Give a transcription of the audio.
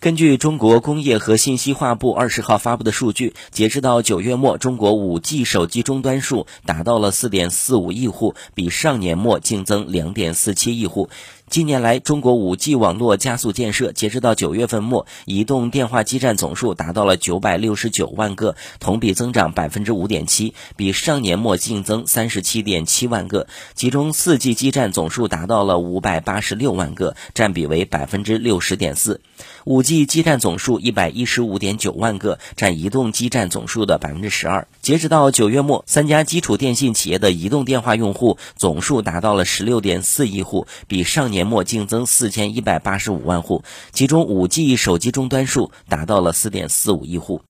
根据中国工业和信息化部二十号发布的数据截止到九月末中国五 g 手机终端数达到了四点四五亿户比上年末净增两点四七亿户。近年来中国五 g 网络加速建设截止到九月份末移动电话基站总数达到了九百六十九万个同比增长百分之五点七比上年末净增三十七点七万个。其中四 g 基站总数达到了五百八十六万个占比为百分之六十点四。五即基站总数一百一十五点九万个占移动基站总数的百分之十二。截止到九月末三家基础电信企业的移动电话用户总数达到了十六点四亿户比上年末净增四千一百八十五万户其中五 g 手机终端数达到了四点四五亿户。